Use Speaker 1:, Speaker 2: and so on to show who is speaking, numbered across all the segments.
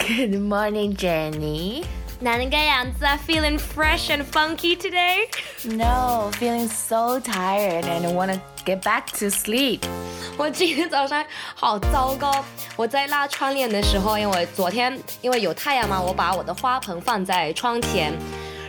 Speaker 1: Good morning, Jenny.
Speaker 2: 哪能个样子啊？Feeling fresh and funky today?
Speaker 1: No, feeling so tired and want to get back to sleep.
Speaker 2: 我今天早上好糟糕。我在拉窗帘的时候，因为昨天因为有太阳嘛，我把我的花盆放在窗前。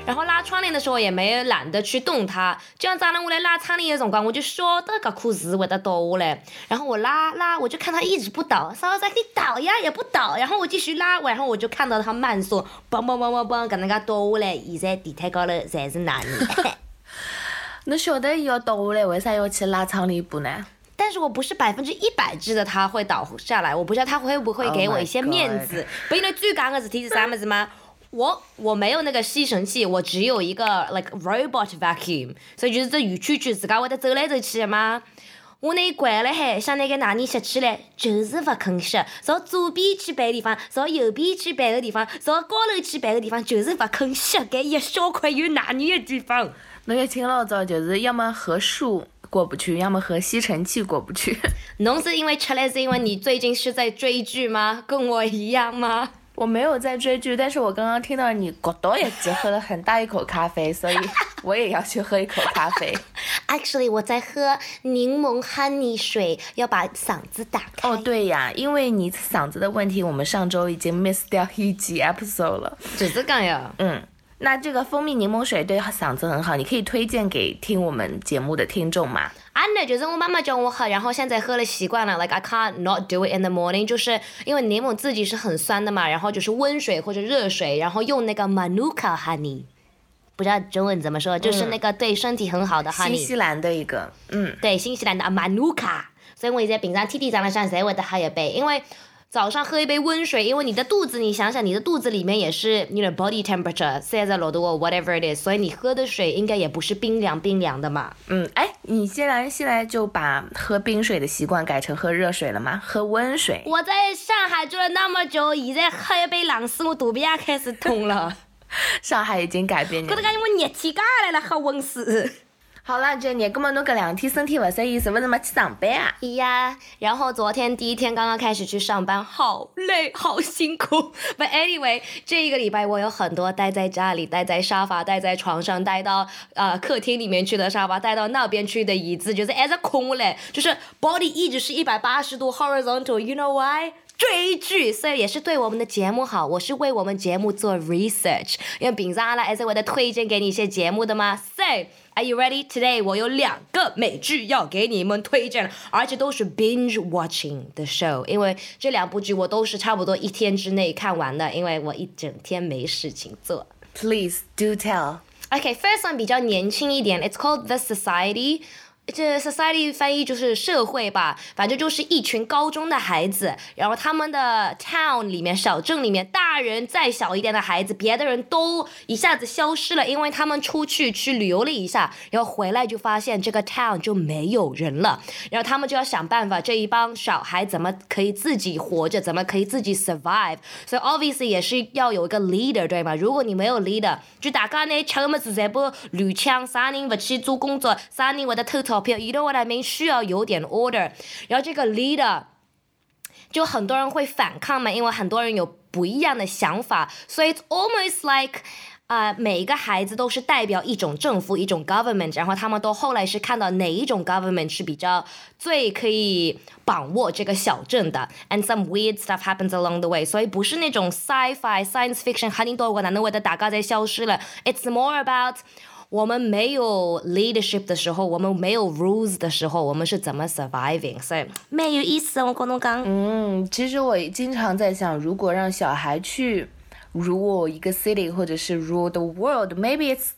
Speaker 2: 然后拉窗帘的时候也没懒得去动它，这样早上我来拉窗帘的辰光，我就晓得这颗事会得倒下来。然后我拉拉，我就看它一直不倒，稍微再你倒呀也不倒。然后我继续拉，然后我就看到它慢速，嘣嘣嘣嘣嘣，搿能介倒下来。现在地毯高头侪是哪里？
Speaker 1: 侬晓得伊要倒下来，为啥要去拉窗帘布呢？
Speaker 2: 但是我不是百分之一百知道它会倒下来，我不知道它会不会给我一些面子。不，因为最讲的事体是啥么子吗？我我没有那个吸尘器，我只有一个 like robot vacuum，所以就是这圆圈圈自家会得走来走去的嘛。我那关了海，想那个哪里吸起来，就是不肯吸。朝左边去摆地方，朝右边去摆个地方，朝高头去摆个地方，就是不肯吸。搿一小块有哪里的地方？
Speaker 1: 侬一清老早就是要么和树过不去，要么和吸尘器过不去。
Speaker 2: 侬是因为吃来是因为你最近是在追剧吗？跟我一样吗？
Speaker 1: 我没有在追剧，但是我刚刚听到你咕咚一直喝了很大一口咖啡，所以 我也要去喝一口咖啡。
Speaker 2: Actually，我在喝柠檬 honey 水，要把嗓子打开。
Speaker 1: 哦，对呀，因为你嗓子的问题，我们上周已经 miss 掉一集 episode 了。
Speaker 2: 就是这呀。
Speaker 1: 嗯，那这个蜂蜜柠檬水对嗓子很好，你可以推荐给听我们节目的听众吗？
Speaker 2: 啊，那就是我妈妈教我喝，然后现在喝了习惯了。Like I can't not do it in the morning，就是因为柠檬自己是很酸的嘛，然后就是温水或者热水，然后用那个 Manuka honey，不知道中文怎么说，就是那个对身体很好的 honey。新
Speaker 1: 西兰的一个，嗯，
Speaker 2: 对，新西兰的 Manuka，所以我现在平常天天早上才会得喝一杯，因为。早上喝一杯温水，因为你的肚子，你想想，你的肚子里面也是你的 body temperature，现在老多 whatever it is，所以你喝的水应该也不是冰凉冰凉的嘛。
Speaker 1: 嗯，哎，你现在现在就把喝冰水的习惯改成喝热水了吗？喝温水。
Speaker 2: 我在上海住了那么久，现在喝一杯冷水，我肚皮也开始痛了。
Speaker 1: 上海已经改变了。
Speaker 2: 我都感觉我热天家来了，喝温水。
Speaker 1: 好了，Jenny，那么侬搿两天身体勿适意，是勿是没去上班啊？
Speaker 2: 呀，然后昨天第一天刚刚开始去上班，好累，好辛苦。But anyway，这一个礼拜我有很多待在家里，待在沙发，待在床上，待到呃客厅里面去的沙发，待到那边去的椅子，就是挨着空嘞，就是 body 一直是一百八十度 horizontal，you know why？追剧，所以也是对我们的节目好。我是为我们节目做 research，因为平常阿拉还是会的推荐给你一些节目的嘛。So are you ready today？我有两个美剧要给你们推荐，而且都是 binge watching 的 show。因为这两部剧我都是差不多一天之内看完的，因为我一整天没事情做。
Speaker 1: Please do tell.
Speaker 2: Okay, first one 比较年轻一点，It's called The Society. 这 society 翻译就是社会吧，反正就是一群高中的孩子，然后他们的 town 里面小镇里面，大人再小一点的孩子，别的人都一下子消失了，因为他们出去去旅游了一下，然后回来就发现这个 town 就没有人了，然后他们就要想办法，这一帮小孩怎么可以自己活着，怎么可以自己 survive，所以 obviously 也是要有一个 leader 对吗？如果你没有 leader，就大家呢吃么子全部乱抢，啥人不去做工作，啥人会得偷偷。You know what I mean？需要有点 order，然后这个 leader 就很多人会反抗嘛，因为很多人有不一样的想法，所以 it's almost like 啊，每一个孩子都是代表一种政府，一种 government，然后他们都后来是看到哪一种 government 是比较最可以把握这个小镇的，and some weird stuff happens along the way，所以不是那种 sci-fi science fiction，很多个哪能会的大家在消失了，it's more about 我们没有 leadership 的时候，我们没有 rules 的时候，我们是怎么 surviving？所以没有意思，我跟侬讲。
Speaker 1: 嗯，其实我经常在想，如果让小孩去 rule 一个 city 或者是 rule the world，maybe it's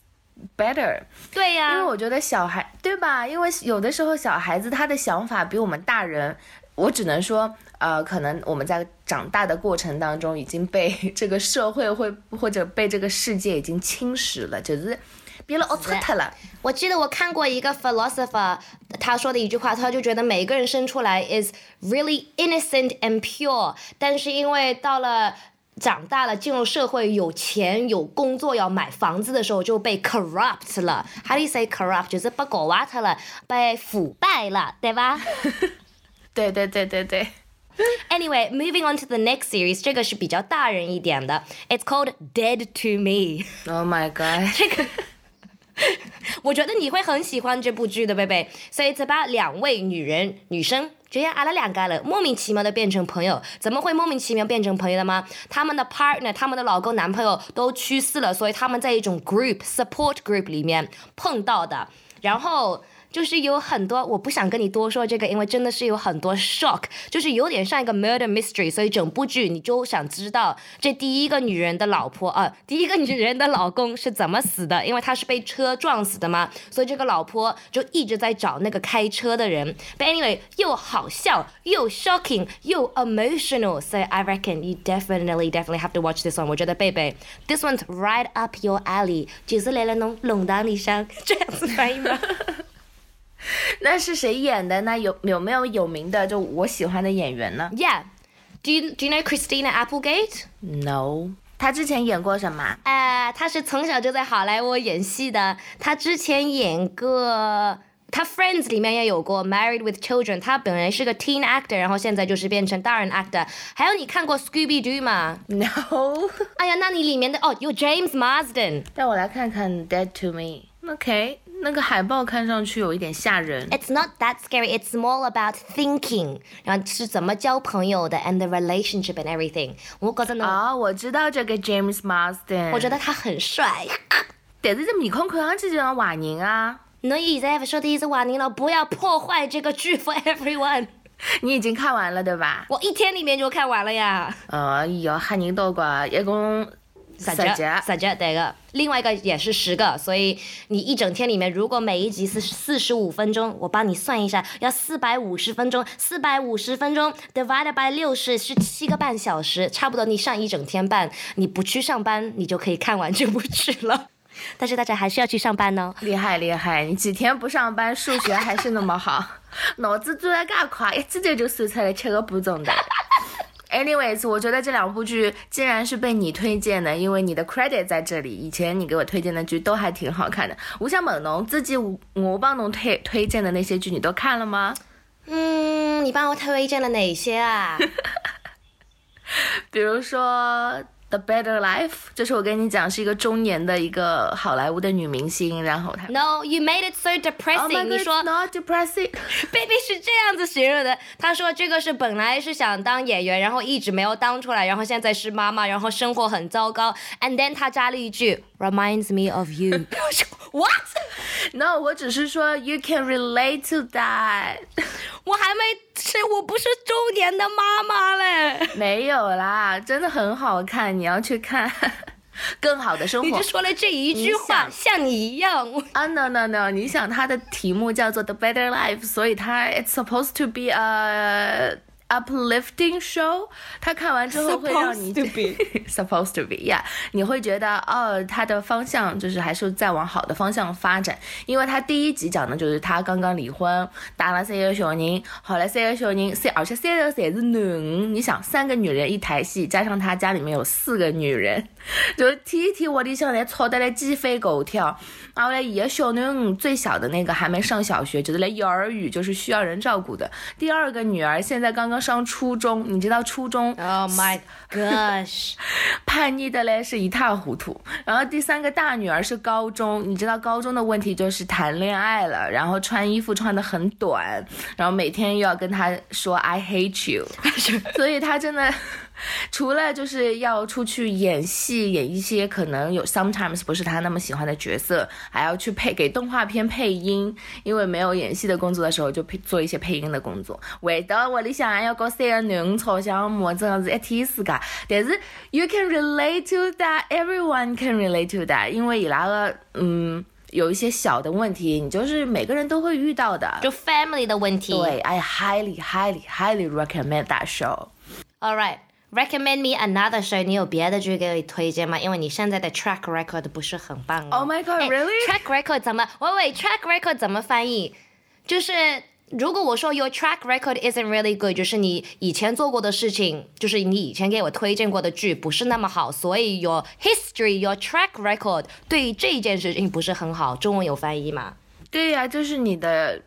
Speaker 1: better。
Speaker 2: 对呀，
Speaker 1: 因为我觉得小孩，对吧？因为有的时候小孩子他的想法比我们大人，我只能说，呃，可能我们在长大的过程当中已经被 这个社会会或者被这个世界已经侵蚀了，就是。别了，我错特了。
Speaker 2: 我记得我看过一个 philosopher，他说的一句话，他就觉得每个人生出来 is really innocent and pure，但是因为到了长大了，进入社会，有钱有工作要买房子的时候，就被 corrupt 了。How do you say corrupt？就是被搞瓦特了，被腐败了，对吧？
Speaker 1: 对对对对对。
Speaker 2: Anyway, moving on to the next series，这个是比较大人一点的，It's called Dead to Me。
Speaker 1: Oh my god！
Speaker 2: 这个。 我觉得你会很喜欢这部剧的，贝贝。所以这把两位女人女生，这样阿拉两个了，莫名其妙的变成朋友。怎么会莫名其妙变成朋友的吗？他们的 partner，他们的老公、男朋友都去世了，所以他们在一种 group support group 里面碰到的。然后就是有很多，我不想跟你多说这个，因为真的是有很多 shock，就是有点像一个 murder mystery，所以整部剧你就想知道这第一个女人的老婆啊、第一个女人的老公是怎么死的，因为他是被车撞死的嘛，所以这个老婆就一直在找那个开车的人。But anyway，又好笑又 shocking 又 emotional，so I reckon you definitely definitely have to watch this one。我觉得贝贝，this one's right up your alley，就是来了侬弄堂里上这样子翻译吗？
Speaker 1: 那是谁演的？那有有没有有名的就我喜欢的演员呢
Speaker 2: Yeah. Do you do you know Christina
Speaker 1: Applegate?？No，她之前演过什么？
Speaker 2: 呃，她是从小就在好莱坞演戏的。她之前演过，她 Friends 里面也有过 Married with Children。她本来是个 teen actor，然后现在就是变成大人 actor。还有你看过 Scooby Doo 吗
Speaker 1: ？No，
Speaker 2: 哎呀，那你里面的哦，有 James Marsden。
Speaker 1: 让我来看看《Dead to Me》。OK，那个海报看上去有一点吓人。
Speaker 2: It's not that scary. It's more about thinking，然后是怎么交朋友的，and the relationship and everything。我觉得呢，
Speaker 1: 啊、我知道这个 James Marsden，
Speaker 2: 我觉得他很帅。
Speaker 1: 但是这面孔看上去就像坏人啊。
Speaker 2: 侬现在不说的是坏人了，不要破坏这个剧 for everyone。
Speaker 1: 你已经看完了对吧？
Speaker 2: 我一天里面就看完了呀。
Speaker 1: 呃，要吓人到怪，一共十
Speaker 2: 十
Speaker 1: 集。
Speaker 2: 十集对个，另外一个也是十个，所以你一整天里面，如果每一集是四十五分钟，我帮你算一下，要四百五十分钟，四百五十分钟 divided by 六十是七个半小时，差不多你上一整天半，你不去上班，你就可以看完这部剧了。但是大家还是要去上班呢。
Speaker 1: 厉害厉害！你几天不上班，数学还是那么好，脑子转得噶快，一记头就算出来七个步骤的。Anyways，我觉得这两部剧竟然是被你推荐的，因为你的 credit 在这里，以前你给我推荐的剧都还挺好看的。吴向猛侬，自己我我帮侬推推荐的那些剧，你都看了吗？
Speaker 2: 嗯，你帮我推荐了哪些啊？
Speaker 1: 比如说《The Better Life》，就是我跟你讲是一个中年的一个好莱坞的女明星，然后她
Speaker 2: No, you made it so
Speaker 1: Oh
Speaker 2: depressing、
Speaker 1: my
Speaker 2: 你
Speaker 1: God,
Speaker 2: 说
Speaker 1: it's not depressing。
Speaker 2: baby 是这样子形容的，他说这个是本来是想当演员，然后一直没有当出来，然后现在是妈妈，然后生活很糟糕。And then 他加了一句 reminds me of you 我说。What？
Speaker 1: No，我只是说 you can relate to that。
Speaker 2: 我还没是，我不是 中年的妈妈嘞。
Speaker 1: 没有啦，真的很好看，你要去看 更好的生活
Speaker 2: 你就。说了这一句话，
Speaker 1: 你
Speaker 2: 像你一样。我
Speaker 1: 啊、no no no！你想他的题目叫做 The Better Life，所以它 it's supposed to be a uplifting show。它看完之后会让你
Speaker 2: Supposed to be
Speaker 1: supposed to be yeah，你会觉得哦，它的方向就是还是在往好的方向发展。因为它第一集讲的就是他刚刚离婚，打了三个小人，后来三个小人，三而且三个侪是男。你想，三个女人一台戏，加上他家里面有四个女人，就是天天屋里向来吵得来鸡飞狗跳。然后嘞，伊个小囡最小的那个还没上小学，就是来幼儿园，就是需要人照顾的。第二个女儿现在刚刚上初中，你知道初中
Speaker 2: Oh my gosh！
Speaker 1: 叛逆的嘞是一塌糊涂。然后第三个大女儿是高中，你知道高中的问题就是谈恋爱了，然后穿衣服穿的很短，然后每天又要跟她说 I hate you，所以她真的。除了就是要出去演戏，演一些可能有 sometimes 不是他那么喜欢的角色，还要去配给动画片配音，因为没有演戏的工作的时候，就配做一些配音的工作。回到屋里向还要搞三个囡恩吵相骂，真的是一天世界。但是 you can relate to that, everyone can relate to that，因为伊拉个嗯有一些小的问题，你就是每个人都会遇到的。
Speaker 2: 就 family 的问题。
Speaker 1: 对，I highly, highly, highly recommend that show。
Speaker 2: All right. Recommend me another show。你有别的剧给我推荐吗？因为你现在的 track record 不是很棒哦。
Speaker 1: Oh my god,
Speaker 2: 哎
Speaker 1: really?
Speaker 2: track record 怎么？喂喂，track record 怎么翻译？就是如果我说 your track record isn't really good，就是你以前做过的事情，就是你以前给我推荐过的剧不是那么好，所以 your history, your track record 对这件事情不是很好。中文有翻译吗？
Speaker 1: 对呀、就是你的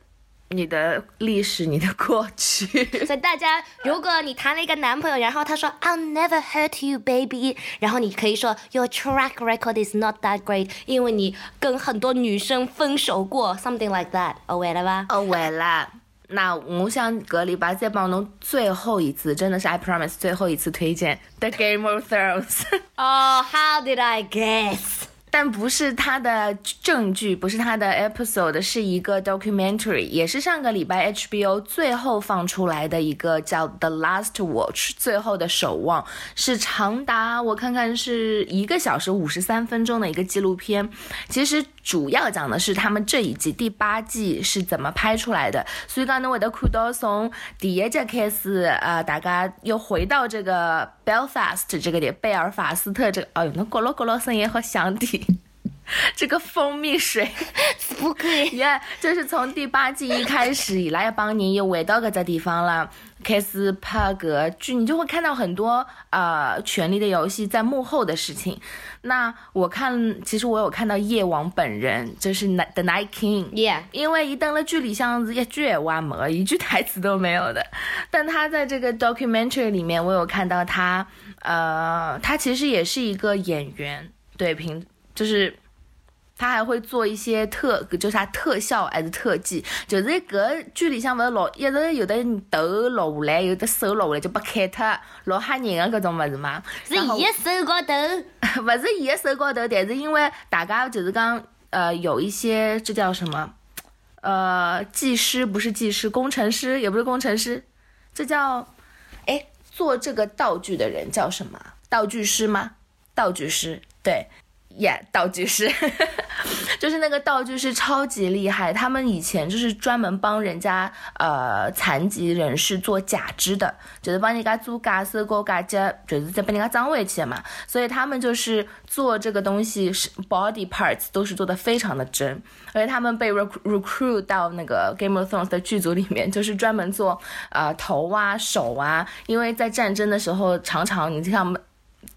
Speaker 1: 你的历史，你的过去。
Speaker 2: 所以大家，如果你谈了一个男朋友，然后他说 I'll never hurt you, baby，然后你可以说 Your track record is not that great，因为你跟很多女生分手过，something like that。哦，完了吧？
Speaker 1: 哦，完了。那我想隔离吧再帮侬最后一次，真的是 I promise 最后一次推荐 The Game of Thrones。
Speaker 2: 哦，How did I guess？
Speaker 1: 但不是它的证据，不是它的 episode，是一个 documentary，也是上个礼拜 HBO 最后放出来的一个叫 The Last Watch，最后的守望，是长达我看看是一个小时五十三分钟的一个纪录片。其实主要讲的是他们这一季第八季是怎么拍出来的。所以刚才我的看到从第一集开始，呃，大家又回到这个 Belfast 这个点，贝尔法斯特这个，哎呦，那咕噜咕噜声音好响的。这个蜂蜜水
Speaker 2: 不可以
Speaker 1: 耶，就是从第八季一开始以来，要帮你又回到个这地方了，开始拍个剧，你就会看到很多呃《权力的游戏》在幕后的事情。那我看，其实我有看到夜王本人，就是 The Night King，Yeah，因为一登了剧里像是一句也话没，一句台词都没有的。但他在这个 documentary 里面，我有看到他，呃，他其实也是一个演员，对，平就是。他还会做一些特，就是啥特效还是特技，就是搿剧里向勿是老一直有的头落下来，有的手落下来就不开脱，老吓人的搿种物事嘛。
Speaker 2: 是伊的手高头，
Speaker 1: 勿是伊的手高头，但是因为大家就是讲，呃，有一些这叫什么，呃，技师不是技师，工程师也不是工程师，这叫，哎，做这个道具的人叫什么？道具师吗？道具师，对。耶，道具师，就是那个道具师超级厉害。他们以前就是专门帮人家呃残疾人士做假肢的，就是帮人家做假手高假脚，就是在帮人家装回去嘛。所以他们就是做这个东西是 body parts 都是做的非常的真。而且他们被 recruit 到那个 Game of Thrones 的剧组里面，就是专门做呃头啊手啊，因为在战争的时候常常你像。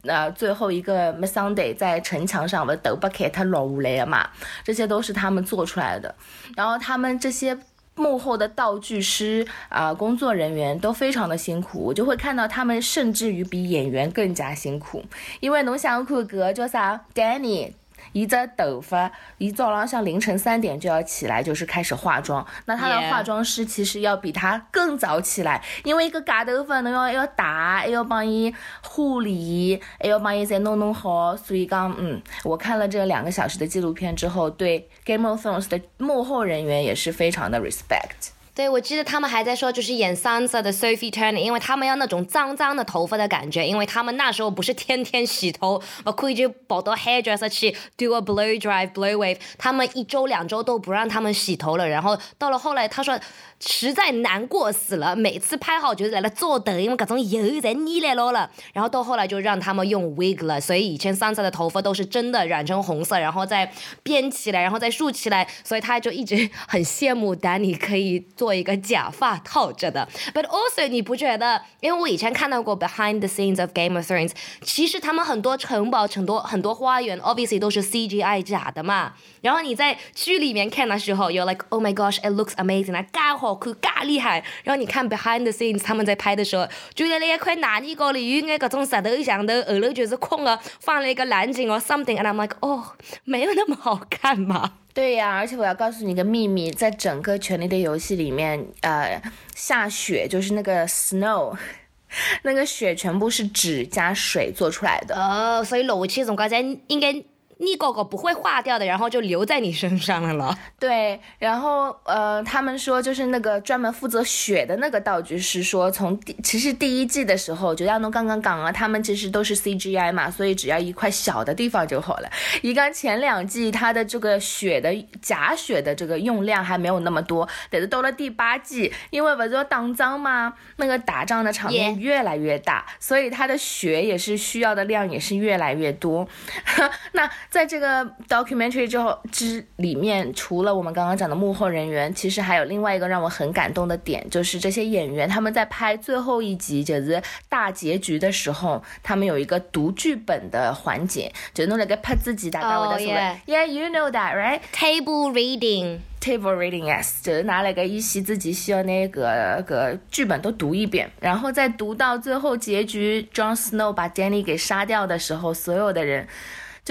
Speaker 1: 那最后一个 Sunday 在城墙上的斗不开，他落下来了嘛？这些都是他们做出来的。然后他们这些幕后的道具师啊，工作人员都非常的辛苦，我就会看到他们甚至于比演员更加辛苦，因为侬想看个叫啥 Danny。一只头发，一早上像凌晨三点就要起来，就是开始化妆。那他的化妆师其实要比他更早起来，因为一个假头发，侬要要打，还要帮伊护理，还要帮伊再弄弄好。所以讲，嗯，我看了这两个小时的纪录片之后，对 Game of Thrones 的幕后人员也是非常的 respect。
Speaker 2: 对，我记得他们还在说，就是演 Sansa 的 Sophie Turner，因为他们要那种脏脏的头发的感觉，因为他们那时候不是天天洗头，我可以就跑到 hairdresser 去 do a blow dry blow wave，他们一周两周都不让他们洗头了，然后到了后来，他说。实在难过死了，每次拍好就是在那坐等，因为各种油在腻来了了。然后到后来就让他们用 wig 了，所以以前 Sansa 的头发都是真的染成红色，然后再编起来，然后再竖起来。所以他就一直很羡慕 Danny 可以做一个假发套着的。But also 你不觉得？因为我以前看到过 behind the scenes of Game of Thrones，其实他们很多城堡、很多很多花园，obviously 都是 CGI 假的嘛。然后你在剧里面看的时候，you're like oh my gosh，it looks amazing，那嘎好。看，嘎厉害！然后你看 behind the scenes，他们在拍的时候，就在那一块烂泥高里，有眼各种石头像头，后头就是空的，放了一个蓝景哦，something。And I'm like，哦，没有那么好看嘛。
Speaker 1: 对呀，而且我要告诉你一个秘密，在整个《权力的游戏》里面，呃，下雪就是那个 snow，那个雪全部是纸加水做出来的。
Speaker 2: 哦，所以落去总归在应该。你狗狗不会化掉的，然后就留在你身上了了。
Speaker 1: 对，然后呃，他们说就是那个专门负责血的那个道具师说，从第其实第一季的时候，就像侬刚刚讲了，他们其实都是 CGI 嘛，所以只要一块小的地方就好了。一刚前两季它的这个血的假血的这个用量还没有那么多，但是到了第八季，因为不是要打仗嘛，那个打仗的场面越来越大，所以它的血也是需要的量也是越来越多。那在这个 documentary 之后之里面，除了我们刚刚讲的幕后人员，其实还有另外一个让我很感动的点，就是这些演员他们在拍最后一集就是大结局的时候，他们有一个读剧本的环节，就弄了个拍自己大家会的说 Yeah, you know that, right?
Speaker 2: Table reading.
Speaker 1: Table reading, yes，就是拿了个一席自己需要那个个剧本都读一遍，然后再读到最后结局，Jon Snow 把 Danny 给杀掉的时候，所有的人，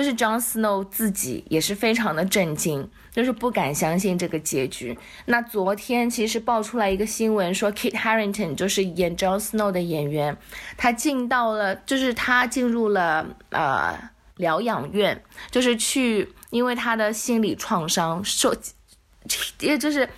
Speaker 1: 就是 Jon Snow 自己也是非常的震惊，就是不敢相信这个结局。那昨天其实爆出来一个新闻，说 Kit Harington 就是演 Jon Snow 的演员，他进到了，就是他进入了呃疗养院，就是去，因为他的心理创伤受。也 就是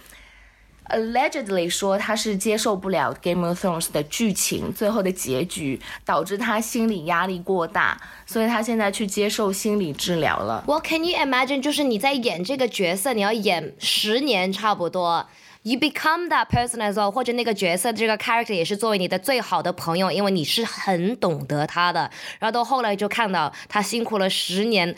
Speaker 1: allegedly 说他是接受不了 Game of Thrones 的剧情最后的结局，导致他心理压力过大，所以他现在去接受心理治疗了。
Speaker 2: Well, can you imagine？就是你在演这个角色，你要演十年差不多，you become that person as well，或者那个角色这个 character 也是作为你的最好的朋友，因为你是很懂得他的。然后到后来就看到他辛苦了十年，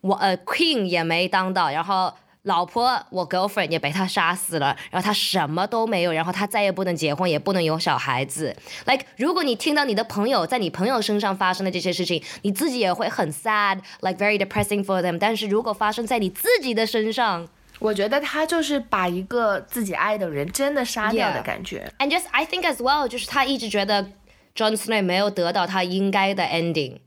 Speaker 2: 我呃 queen 也没当到，然后。老婆，我 girlfriend 也被他杀死了，然后他什么都没有，然后他再也不能结婚，也不能有小孩子。Like，如果你听到你的朋友在你朋友身上发生的这些事情，你自己也会很 sad，like very depressing for them。但是如果发生在你自己的身上，
Speaker 1: 我觉得他就是把一个自己爱的人真的杀掉的感觉。
Speaker 2: And just I think as well，就是他一直觉得 John Snow 没有得到他应该的 ending。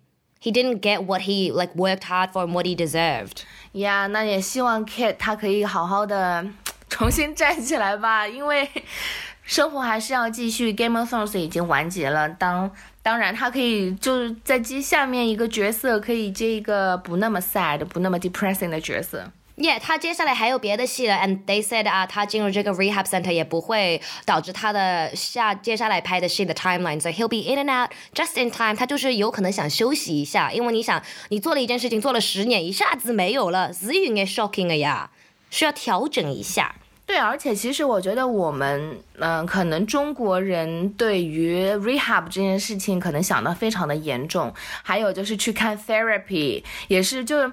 Speaker 2: He didn't get what he like worked hard for and what he deserved.
Speaker 1: Yeah, 那也希望 Kit 他可以好好的重新站起来吧，因为生活还是要继续。Game of Thrones 已经完结了，当当然他可以就是在接下面一个角色，可以接一个不那么 sad、不那么 depressing 的角色。
Speaker 2: Yeah，他接下来还有别的戏了，and they said 啊，他进入这个 rehab center 也不会导致他的下接下来拍的戏的 timeline，so he'll be in and out just in time。他就是有可能想休息一下，因为你想，你做了一件事情做了十年，一下子没有了，是应该 shocking 的呀，需要调整一下。
Speaker 1: 对，而且其实我觉得我们，嗯，可能中国人对于 rehab 这件事情可能想的非常的严重，还有就是去看 therapy，也是就。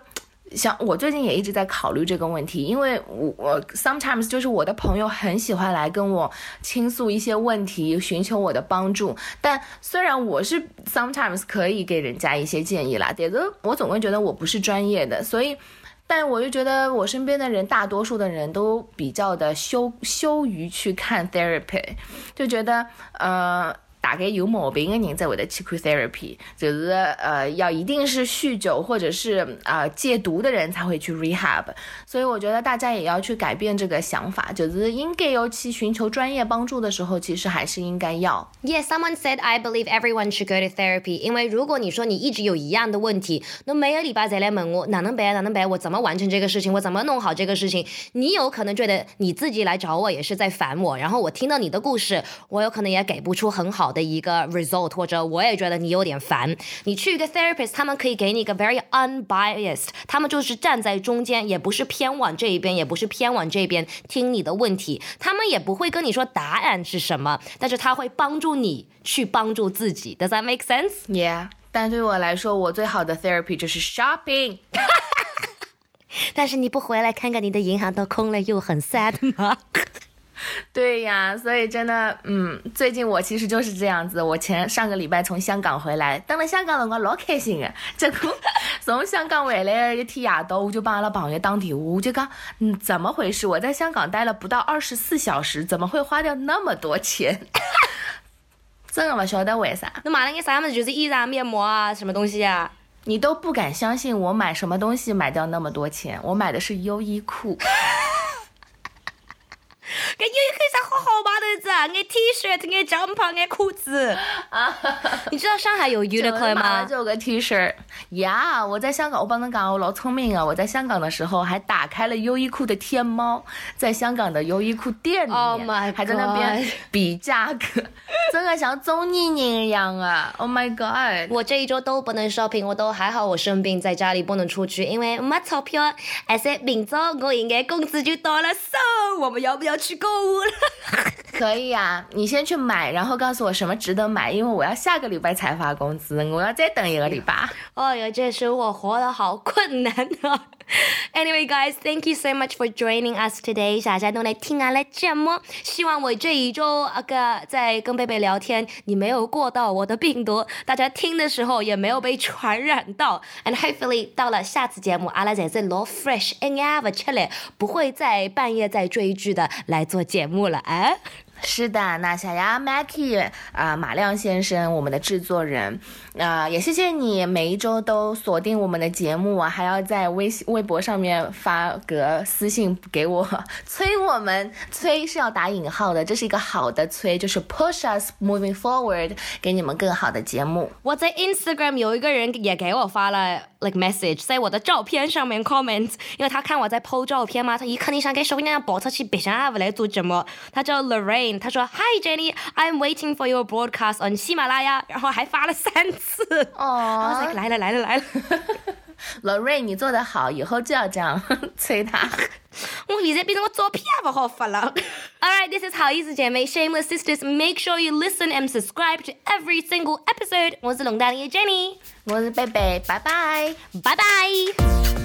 Speaker 1: 像我最近也一直在考虑这个问题，因为我我 sometimes 就是我的朋友很喜欢来跟我倾诉一些问题，寻求我的帮助。但虽然我是 sometimes 可以给人家一些建议啦，但是我总会觉得我不是专业的，所以，但我就觉得我身边的人大多数的人都比较的羞羞于去看 therapy，就觉得呃。大概有毛病的人才会得去看 therapy，就是呃要一定是酗酒或者是啊戒毒的人才会去 rehab，所以我觉得大家也要去改变这个想法，就是应该要去寻求专业帮助的时候，其实还是应该要。
Speaker 2: Yes, someone said I believe everyone should go to therapy，因为如果你说你一直有一样的问题，那每个礼拜再来问我哪能办哪能办，我怎么完成这个事情，我怎么弄好这个事情，你有可能觉得你自己来找我也是在烦我，然后我听到你的故事，我有可能也给不出很好的。的一个 result，或者我也觉得你有点烦。你去一个 therapist，他们可以给你一个 very unbiased，他们就是站在中间，也不是偏往这一边，也不是偏往这边听你的问题。他们也不会跟你说答案是什么，但是他会帮助你去帮助自己。Does that make sense?
Speaker 1: Yeah，但对我来说，我最好的 therapy 就是 shopping。
Speaker 2: 但是你不回来看看你的银行都空了，又很 sad 吗？
Speaker 1: 对呀，所以真的，嗯，最近我其实就是这样子。我前上个礼拜从香港回来，到了香港辰光老开心的。结果从香港回来一天夜到，我就帮阿拉朋友打电话，我就讲，嗯，怎么回事？我在香港待了不到二十四小时，怎么会花掉那么多钱？真的不晓得为啥。
Speaker 2: 那买了个啥么子？就是衣裳、面膜啊，什么东西啊？
Speaker 1: 你都不敢相信我买什么东西买掉那么多钱？我买的是优衣库。
Speaker 2: 给优衣库上好好嘛的子，爱 T 恤，爱帐篷，爱裤子。啊，你知道上海有 Uniqlo 吗？
Speaker 1: 就个 T 恤。呀，我在香港，我帮侬讲，我老聪明啊！我在香港的时候还打开了优衣库的天猫，在香港的优衣库店里面，还在那边比价格，真的像中年人一样啊！Oh my god！
Speaker 2: 我这一周都不能 shopping，我都还好，我生病在家里不能出去，因为没钞票。而且明早我应该工资就到了，so，我们要不要？去购物了。
Speaker 1: 可以啊，你先去买，然后告诉我什么值得买，因为我要下个礼拜才发工资，我要再等一个礼拜。
Speaker 2: 哎哟，这生活活得好困难啊 Anyway, guys, thank you so much for joining us today. 大家都来听俺的节目，希望我这一周啊个在跟贝贝聊天，你没有过到我的病毒，大家听的时候也没有被传染到。And hopefully，到了下次节目，阿拉在这罗 fresh and have 吃嘞，不会再半夜在追剧的来做节目了啊。
Speaker 1: 是的，那小杨 Mackie 啊，马亮先生，我们的制作人，啊，也谢谢你每一周都锁定我们的节目，还要在微信、微博上面发个私信给我催我们，催是要打引号的，这是一个好的催，就是 push us moving forward，给你们更好的节目。
Speaker 2: 我在 Instagram 有一个人也给我发了 like message，在我的照片上面 comment，因为他看我在 po 照片嘛，他一看你想给小姑娘跑出去白相啊，不来做节目，他叫 Lorraine。他说：“Hi Jenny，I'm waiting for your broadcast on 喜马拉雅。”然后还发了三次。
Speaker 1: 哦，
Speaker 2: 来了来了来了。
Speaker 1: 老瑞，你做得好，以后就要这样催他。
Speaker 2: 我现在变成我照片也不好发了。All right, this is 好意思姐妹，Shameless Sisters. Make sure you listen and subscribe to every single episode. 我是龙大的 Jenny，
Speaker 1: 我是贝贝，拜拜，
Speaker 2: 拜拜。